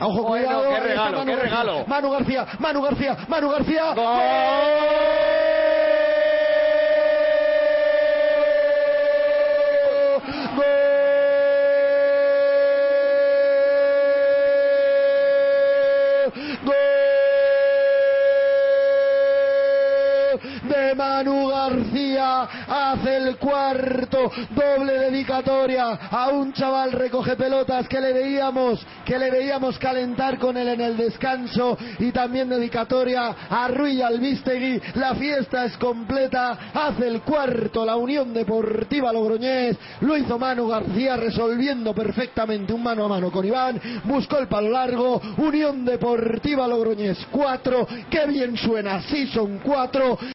Ojo, Bueno, cuidado. qué regalo, qué regalo. Manu García, Manu García, Manu García. De Manu García hace el cuarto doble dedicatoria a un chaval recoge pelotas que le veíamos que le veíamos calentar con él en el descanso y también dedicatoria a Rui Albistegui la fiesta es completa hace el cuarto la Unión Deportiva Logroñés. Lo hizo Manu García resolviendo perfectamente un mano a mano con Iván buscó el palo largo Unión Deportiva Logroñés 4 qué bien suena sí son cuatro